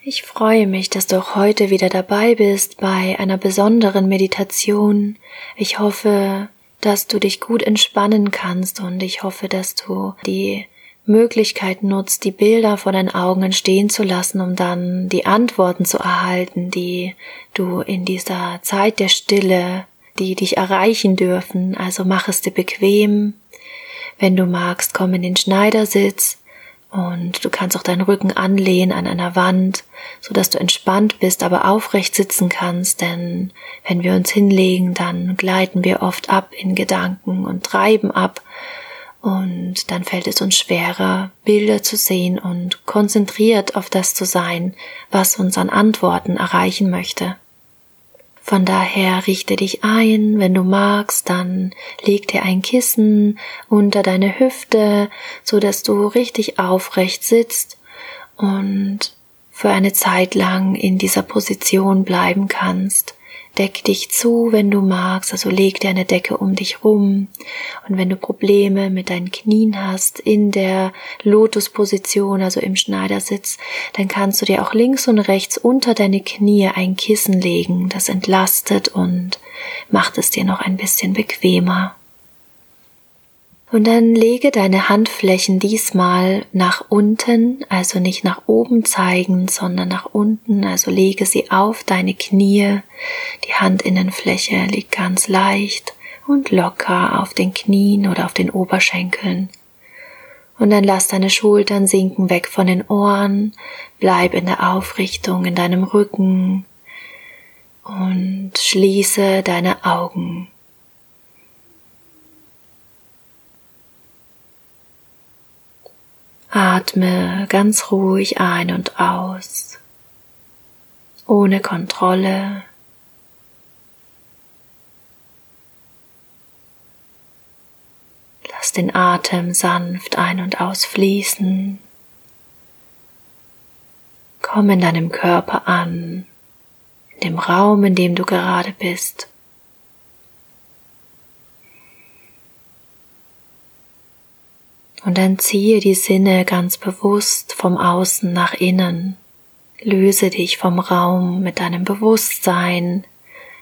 Ich freue mich, dass du auch heute wieder dabei bist bei einer besonderen Meditation. Ich hoffe, dass du dich gut entspannen kannst und ich hoffe, dass du die Möglichkeit nutzt, die Bilder vor deinen Augen entstehen zu lassen, um dann die Antworten zu erhalten, die du in dieser Zeit der Stille, die dich erreichen dürfen. Also mach es dir bequem. Wenn du magst, komm in den Schneidersitz und du kannst auch deinen Rücken anlehnen an einer Wand, so dass du entspannt bist, aber aufrecht sitzen kannst, denn wenn wir uns hinlegen, dann gleiten wir oft ab in Gedanken und treiben ab und dann fällt es uns schwerer, Bilder zu sehen und konzentriert auf das zu sein, was uns an Antworten erreichen möchte. Von daher richte dich ein, wenn du magst, dann leg dir ein Kissen unter deine Hüfte, so dass du richtig aufrecht sitzt und für eine Zeit lang in dieser Position bleiben kannst. Deck dich zu, wenn du magst, also leg dir eine Decke um dich rum. Und wenn du Probleme mit deinen Knien hast in der Lotusposition, also im Schneidersitz, dann kannst du dir auch links und rechts unter deine Knie ein Kissen legen. Das entlastet und macht es dir noch ein bisschen bequemer. Und dann lege deine Handflächen diesmal nach unten, also nicht nach oben zeigend, sondern nach unten, also lege sie auf deine Knie. Die Handinnenfläche liegt ganz leicht und locker auf den Knien oder auf den Oberschenkeln. Und dann lass deine Schultern sinken weg von den Ohren, bleib in der Aufrichtung in deinem Rücken und schließe deine Augen. Atme ganz ruhig ein und aus, ohne Kontrolle. Lass den Atem sanft ein und aus fließen. Komm in deinem Körper an, in dem Raum, in dem du gerade bist. Und dann ziehe die Sinne ganz bewusst vom Außen nach innen. Löse dich vom Raum mit deinem Bewusstsein.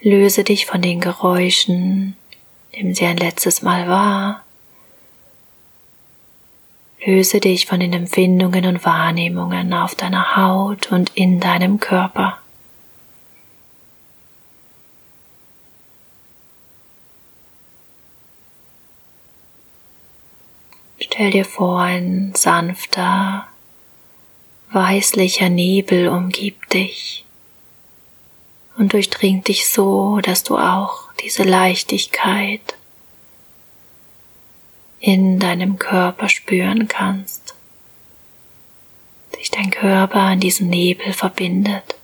Löse dich von den Geräuschen, nimm sie ein letztes Mal wahr. Löse dich von den Empfindungen und Wahrnehmungen auf deiner Haut und in deinem Körper. Stell dir vor, ein sanfter, weißlicher Nebel umgibt dich und durchdringt dich so, dass du auch diese Leichtigkeit in deinem Körper spüren kannst, sich dein Körper an diesen Nebel verbindet.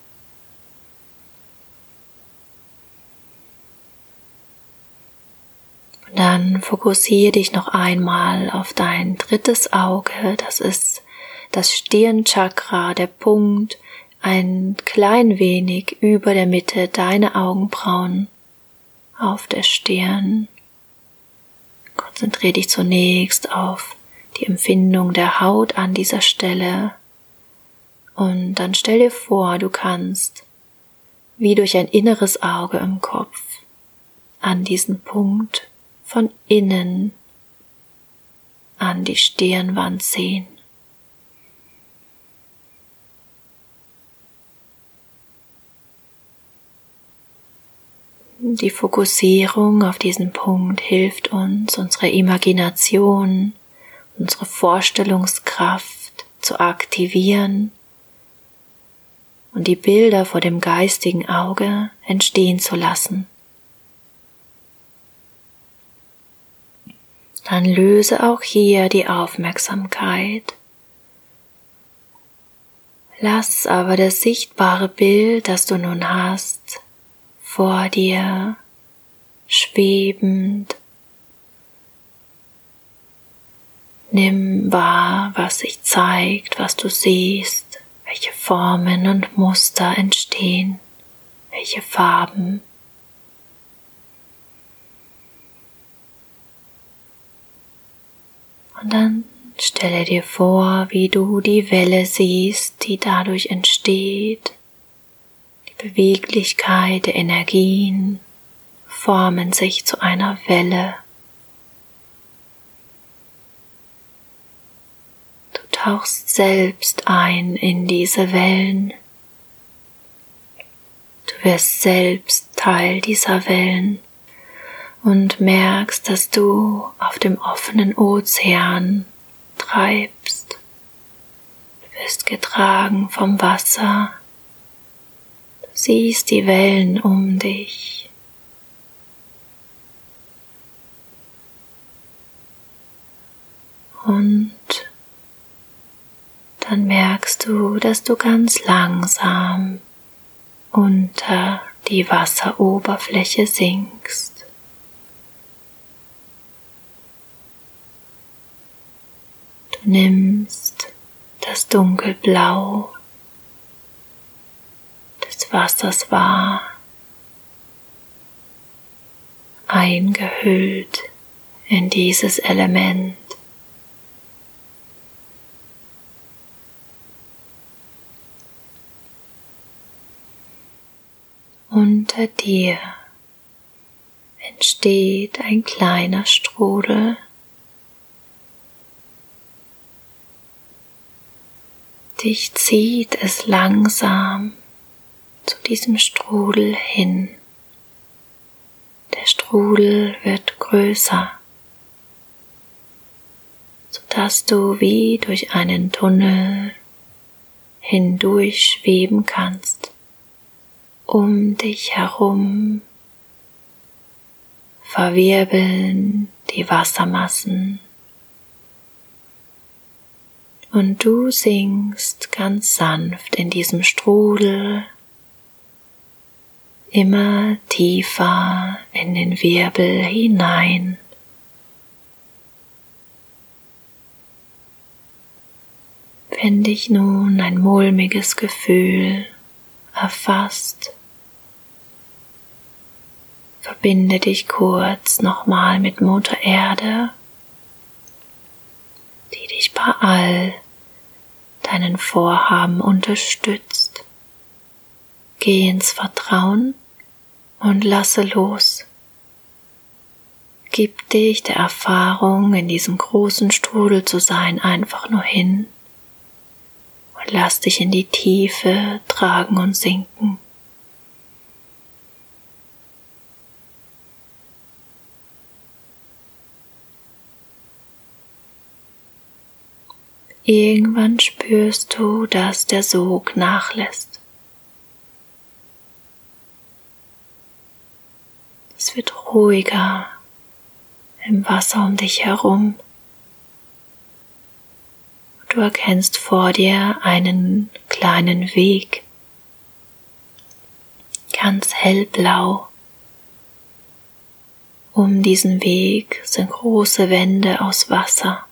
Dann fokussiere dich noch einmal auf dein drittes Auge. Das ist das Stirnchakra, der Punkt ein klein wenig über der Mitte deiner Augenbrauen auf der Stirn. Konzentriere dich zunächst auf die Empfindung der Haut an dieser Stelle und dann stell dir vor, du kannst wie durch ein inneres Auge im Kopf an diesen Punkt von innen an die Stirnwand sehen. Die Fokussierung auf diesen Punkt hilft uns, unsere Imagination, unsere Vorstellungskraft zu aktivieren und die Bilder vor dem geistigen Auge entstehen zu lassen. Dann löse auch hier die Aufmerksamkeit. Lass aber das sichtbare Bild, das du nun hast, vor dir schwebend. Nimm wahr, was sich zeigt, was du siehst, welche Formen und Muster entstehen, welche Farben. Und dann Stelle dir vor, wie du die Welle siehst, die dadurch entsteht. Die Beweglichkeit der Energien formen sich zu einer Welle. Du tauchst selbst ein in diese Wellen. Du wirst selbst Teil dieser Wellen und merkst, dass du auf dem offenen Ozean treibst. Du wirst getragen vom Wasser. Du siehst die Wellen um dich. Und dann merkst du, dass du ganz langsam unter die Wasseroberfläche sinkst. Nimmst das Dunkelblau des Wassers wahr, eingehüllt in dieses Element. Unter dir entsteht ein kleiner Strudel dich zieht es langsam zu diesem Strudel hin. Der Strudel wird größer, sodass du wie durch einen Tunnel hindurch schweben kannst. Um dich herum verwirbeln die Wassermassen und du sinkst ganz sanft in diesem Strudel immer tiefer in den Wirbel hinein. Wenn dich nun ein mulmiges Gefühl erfasst, verbinde dich kurz nochmal mit Mutter Erde, die dich bei all deinen Vorhaben unterstützt. Geh ins Vertrauen und lasse los. Gib dich der Erfahrung, in diesem großen Strudel zu sein, einfach nur hin und lass dich in die Tiefe tragen und sinken. Irgendwann spürst du, dass der Sog nachlässt. Es wird ruhiger im Wasser um dich herum. Du erkennst vor dir einen kleinen Weg, ganz hellblau. Um diesen Weg sind große Wände aus Wasser.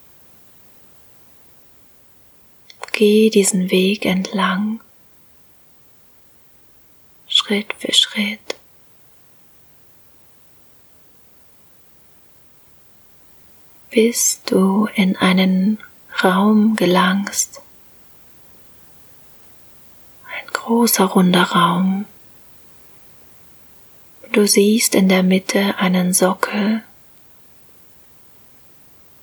Geh diesen Weg entlang, Schritt für Schritt. bis du in einen Raum gelangst. Ein großer runder Raum. Du siehst in der Mitte einen Sockel,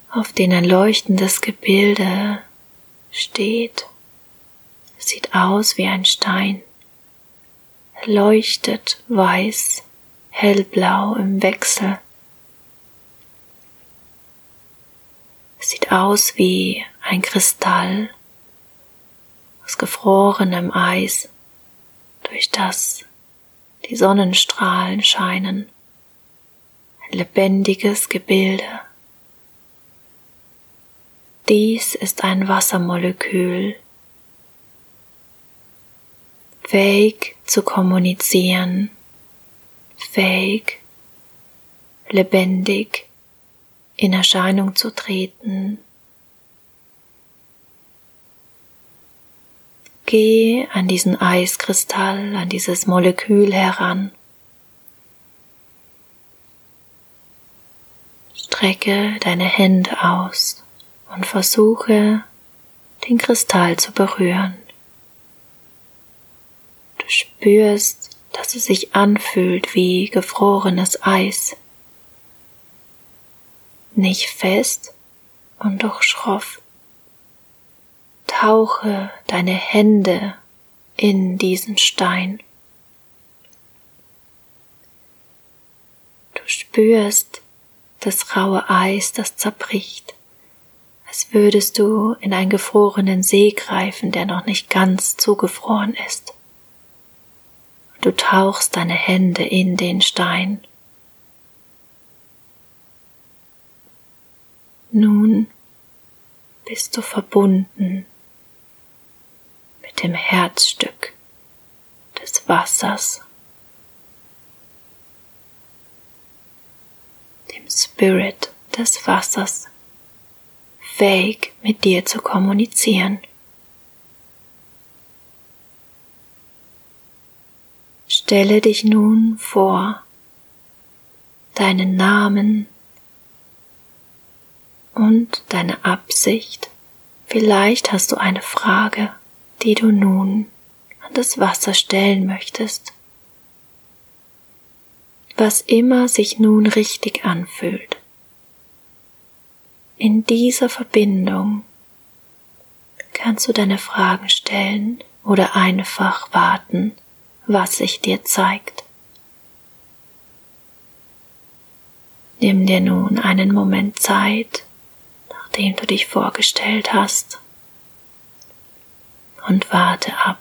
auf den ein leuchtendes Gebilde steht. Sieht aus wie ein Stein. Leuchtet weiß, hellblau im Wechsel. Sieht aus wie ein Kristall aus gefrorenem Eis, durch das die Sonnenstrahlen scheinen. Ein lebendiges Gebilde. Dies ist ein Wassermolekül, fähig zu kommunizieren, fähig, lebendig in Erscheinung zu treten. Geh an diesen Eiskristall, an dieses Molekül heran. Strecke deine Hände aus und versuche, den Kristall zu berühren. Du spürst, dass es sich anfühlt wie gefrorenes Eis. Nicht fest und doch schroff. Tauche deine Hände in diesen Stein. Du spürst das raue Eis, das zerbricht als würdest du in einen gefrorenen See greifen, der noch nicht ganz zugefroren ist. Du tauchst deine Hände in den Stein. Nun bist du verbunden mit dem Herzstück des Wassers, dem Spirit des Wassers fähig, mit dir zu kommunizieren. Stelle dich nun vor, deinen Namen und deine Absicht. Vielleicht hast du eine Frage, die du nun an das Wasser stellen möchtest. Was immer sich nun richtig anfühlt. In dieser Verbindung kannst du deine Fragen stellen oder einfach warten, was sich dir zeigt. Nimm dir nun einen Moment Zeit, nachdem du dich vorgestellt hast, und warte ab.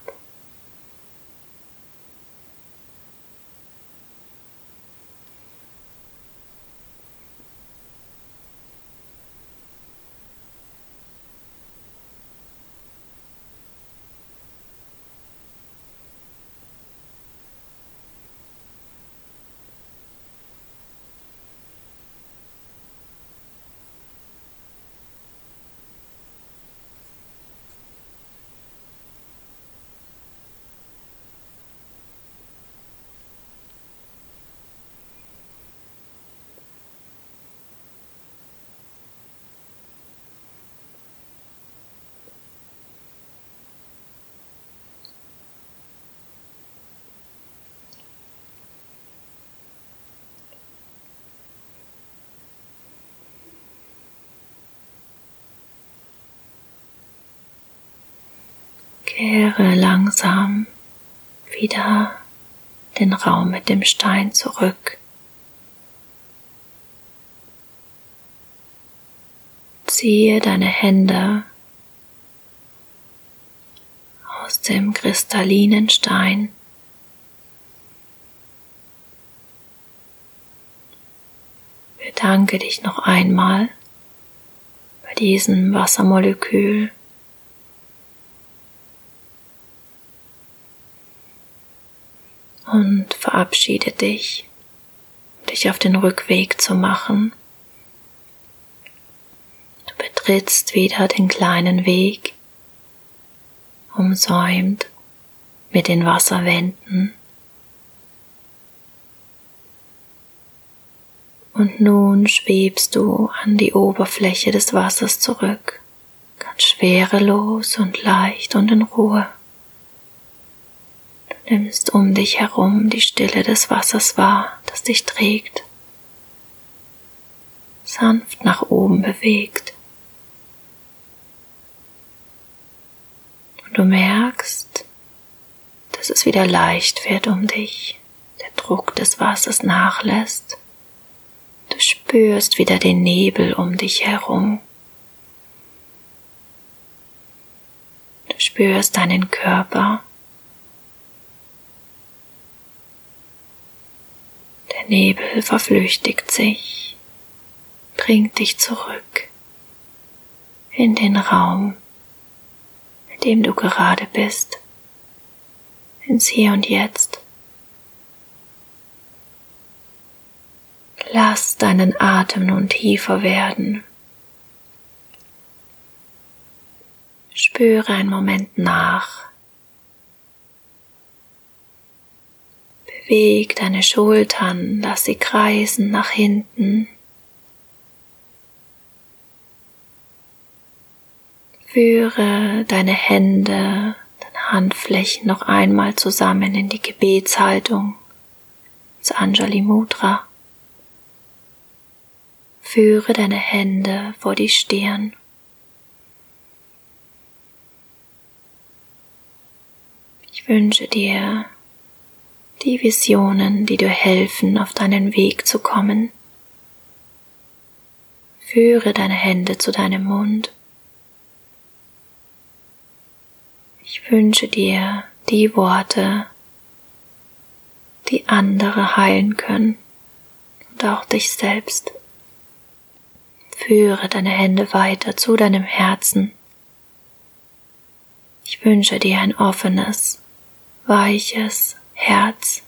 Kehre langsam wieder den Raum mit dem Stein zurück. Ziehe deine Hände aus dem kristallinen Stein. Bedanke dich noch einmal bei diesem Wassermolekül. Und verabschiede dich, dich auf den Rückweg zu machen. Du betrittst wieder den kleinen Weg, umsäumt mit den Wasserwänden. Und nun schwebst du an die Oberfläche des Wassers zurück, ganz schwerelos und leicht und in Ruhe nimmst um dich herum die Stille des Wassers wahr, das dich trägt, sanft nach oben bewegt. Und du merkst, dass es wieder leicht wird um dich, der Druck des Wassers nachlässt. Du spürst wieder den Nebel um dich herum. Du spürst deinen Körper Nebel verflüchtigt sich, bringt dich zurück in den Raum, in dem du gerade bist, ins Hier und Jetzt. Lass deinen Atem nun tiefer werden. Spüre einen Moment nach. Beweg deine Schultern, lass sie kreisen nach hinten. Führe deine Hände, deine Handflächen noch einmal zusammen in die Gebetshaltung zu Anjali Mudra. Führe deine Hände vor die Stirn. Ich wünsche dir die Visionen, die dir helfen, auf deinen Weg zu kommen. Führe deine Hände zu deinem Mund. Ich wünsche dir die Worte, die andere heilen können und auch dich selbst. Führe deine Hände weiter zu deinem Herzen. Ich wünsche dir ein offenes, weiches Herz.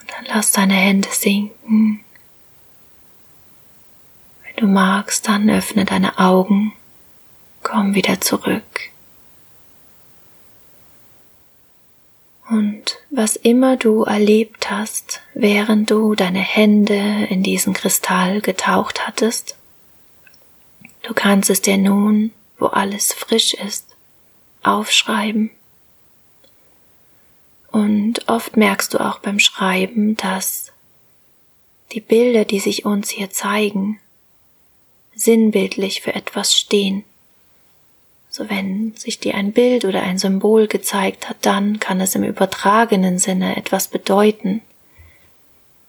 Und dann lass deine Hände sinken. Wenn du magst, dann öffne deine Augen. Komm wieder zurück. Und was immer du erlebt hast, während du deine Hände in diesen Kristall getaucht hattest, du kannst es dir nun, wo alles frisch ist, aufschreiben. Und oft merkst du auch beim Schreiben, dass die Bilder, die sich uns hier zeigen, sinnbildlich für etwas stehen. So wenn sich dir ein Bild oder ein Symbol gezeigt hat, dann kann es im übertragenen Sinne etwas bedeuten,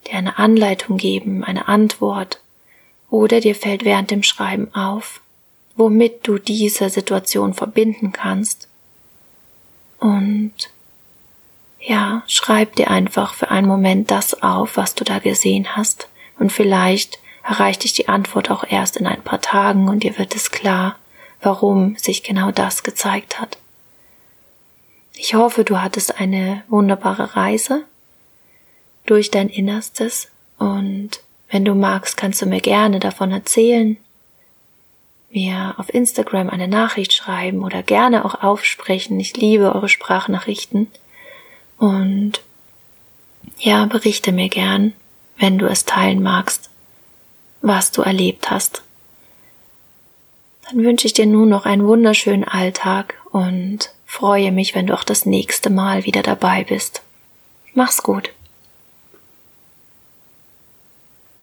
dir eine Anleitung geben, eine Antwort, oder dir fällt während dem Schreiben auf, womit du diese Situation verbinden kannst. Und ja, schreib dir einfach für einen Moment das auf, was du da gesehen hast, und vielleicht erreicht dich die Antwort auch erst in ein paar Tagen und dir wird es klar, warum sich genau das gezeigt hat. Ich hoffe, du hattest eine wunderbare Reise durch dein Innerstes und wenn du magst, kannst du mir gerne davon erzählen, mir auf Instagram eine Nachricht schreiben oder gerne auch aufsprechen. Ich liebe eure Sprachnachrichten und ja, berichte mir gern, wenn du es teilen magst, was du erlebt hast. Dann wünsche ich dir nun noch einen wunderschönen Alltag und freue mich, wenn du auch das nächste Mal wieder dabei bist. Mach's gut.